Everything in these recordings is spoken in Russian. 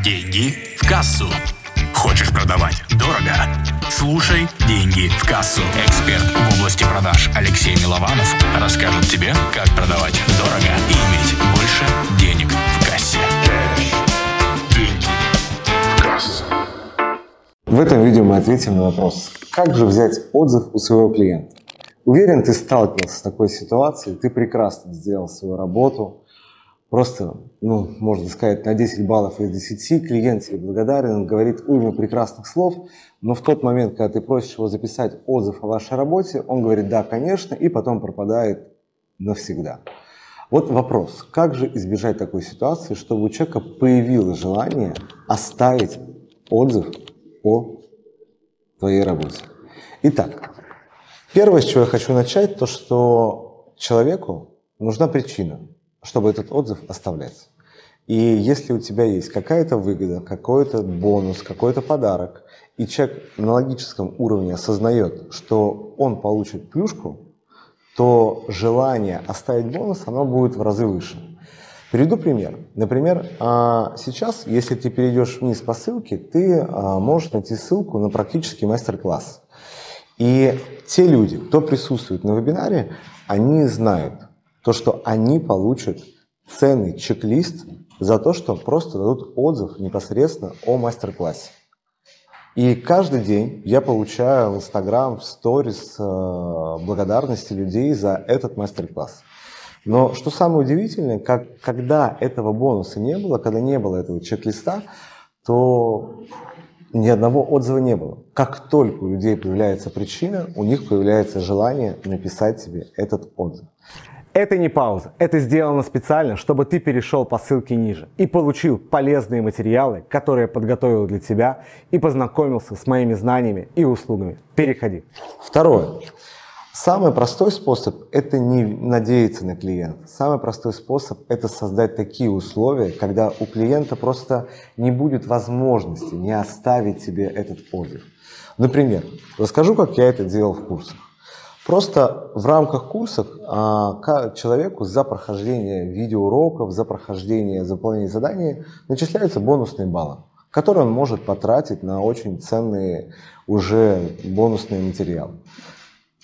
Деньги в кассу. Хочешь продавать дорого? Слушай «Деньги в кассу». Эксперт в области продаж Алексей Милованов расскажет тебе, как продавать дорого и иметь больше денег в кассе. Деньги в кассу. В этом видео мы ответим на вопрос, как же взять отзыв у своего клиента. Уверен, ты сталкивался с такой ситуацией, ты прекрасно сделал свою работу, просто, ну, можно сказать, на 10 баллов из 10 клиент тебе благодарен, говорит уйму прекрасных слов, но в тот момент, когда ты просишь его записать отзыв о вашей работе, он говорит «да, конечно», и потом пропадает навсегда. Вот вопрос, как же избежать такой ситуации, чтобы у человека появилось желание оставить отзыв о твоей работе? Итак, первое, с чего я хочу начать, то что человеку нужна причина – чтобы этот отзыв оставлять. И если у тебя есть какая-то выгода, какой-то бонус, какой-то подарок, и человек на логическом уровне осознает, что он получит плюшку, то желание оставить бонус, оно будет в разы выше. Приведу пример. Например, а, сейчас, если ты перейдешь вниз по ссылке, ты а, можешь найти ссылку на практический мастер-класс. И те люди, кто присутствует на вебинаре, они знают, то, что они получат ценный чек-лист за то, что просто дадут отзыв непосредственно о мастер-классе. И каждый день я получаю в Инстаграм, в сторис э, благодарности людей за этот мастер-класс. Но что самое удивительное, как, когда этого бонуса не было, когда не было этого чек-листа, то ни одного отзыва не было. Как только у людей появляется причина, у них появляется желание написать себе этот отзыв. Это не пауза, это сделано специально, чтобы ты перешел по ссылке ниже и получил полезные материалы, которые я подготовил для тебя и познакомился с моими знаниями и услугами. Переходи. Второе. Самый простой способ – это не надеяться на клиента. Самый простой способ – это создать такие условия, когда у клиента просто не будет возможности не оставить себе этот отзыв. Например, расскажу, как я это делал в курсах. Просто в рамках курсов а, человеку за прохождение видеоуроков, за прохождение заполнения заданий начисляются бонусные баллы, которые он может потратить на очень ценные уже бонусные материалы.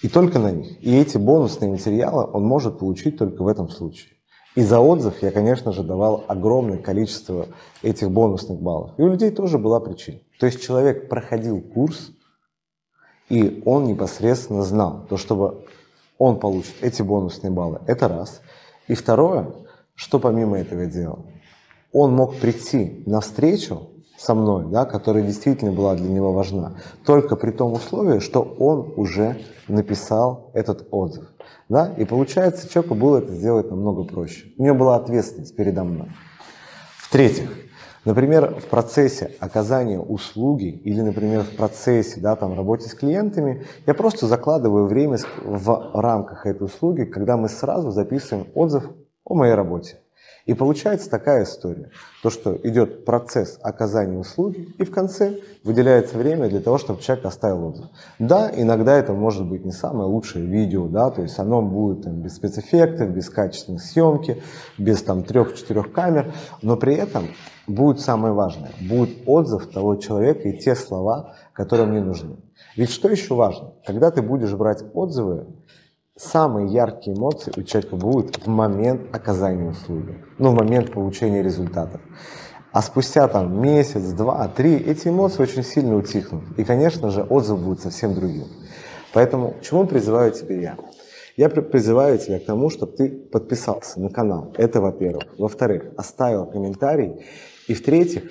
И только на них. И эти бонусные материалы он может получить только в этом случае. И за отзыв я, конечно же, давал огромное количество этих бонусных баллов. И у людей тоже была причина. То есть человек проходил курс, и он непосредственно знал, то чтобы он получит эти бонусные баллы. Это раз. И второе, что помимо этого делал, он мог прийти на встречу со мной, да, которая действительно была для него важна, только при том условии, что он уже написал этот отзыв. Да? И получается, человеку было это сделать намного проще. У него была ответственность передо мной. В-третьих, Например, в процессе оказания услуги или, например, в процессе да, там, работы с клиентами, я просто закладываю время в рамках этой услуги, когда мы сразу записываем отзыв о моей работе. И получается такая история, то что идет процесс оказания услуги, и в конце выделяется время для того, чтобы человек оставил отзыв. Да, иногда это может быть не самое лучшее видео, да, то есть оно будет там, без спецэффектов, без качественной съемки, без там трех-четырех камер, но при этом будет самое важное, будет отзыв того человека и те слова, которые мне нужны. Ведь что еще важно? Когда ты будешь брать отзывы, самые яркие эмоции у человека будут в момент оказания услуги, ну, в момент получения результатов. А спустя там месяц, два, три, эти эмоции очень сильно утихнут. И, конечно же, отзыв будет совсем другим. Поэтому к чему призываю теперь я? Я призываю тебя к тому, чтобы ты подписался на канал. Это во-первых. Во-вторых, оставил комментарий. И в-третьих,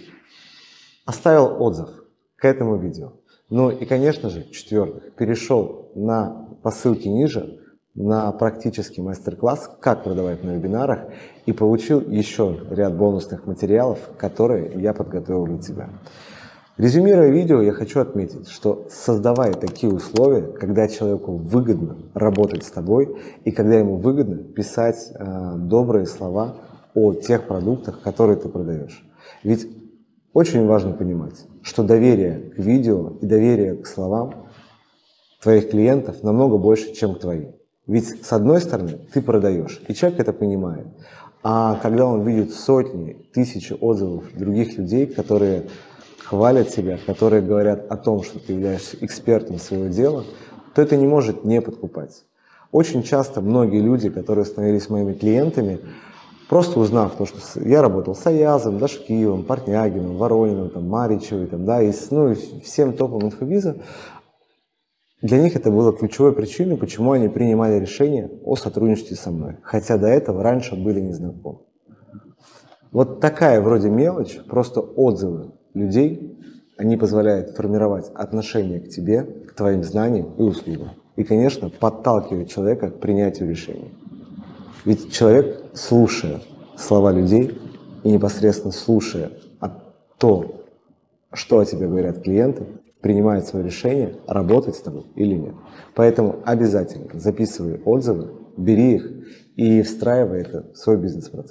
оставил отзыв к этому видео. Ну и, конечно же, в-четвертых, перешел на, по ссылке ниже на практический мастер-класс «Как продавать на вебинарах» и получил еще ряд бонусных материалов, которые я подготовил для тебя. Резюмируя видео, я хочу отметить, что создавая такие условия, когда человеку выгодно работать с тобой и когда ему выгодно писать э, добрые слова о тех продуктах, которые ты продаешь. Ведь очень важно понимать, что доверие к видео и доверие к словам твоих клиентов намного больше, чем к твоим. Ведь с одной стороны ты продаешь, и человек это понимает. А когда он видит сотни, тысячи отзывов других людей, которые хвалят себя, которые говорят о том, что ты являешься экспертом своего дела, то это не может не подкупать. Очень часто многие люди, которые становились моими клиентами, просто узнав то, что я работал с Аязом, Дашкиевым, Портнягиным, Ворониным, там, Маричевой, там, да, и, ну, и всем топом инфобиза, для них это было ключевой причиной, почему они принимали решение о сотрудничестве со мной, хотя до этого раньше были незнакомы. Вот такая вроде мелочь, просто отзывы людей, они позволяют формировать отношение к тебе, к твоим знаниям и услугам. И, конечно, подталкивать человека к принятию решений. Ведь человек, слушая слова людей и непосредственно слушая то, что о тебе говорят клиенты, принимает свое решение, работать с тобой или нет. Поэтому обязательно записывай отзывы, бери их и встраивай это в свой бизнес-процесс.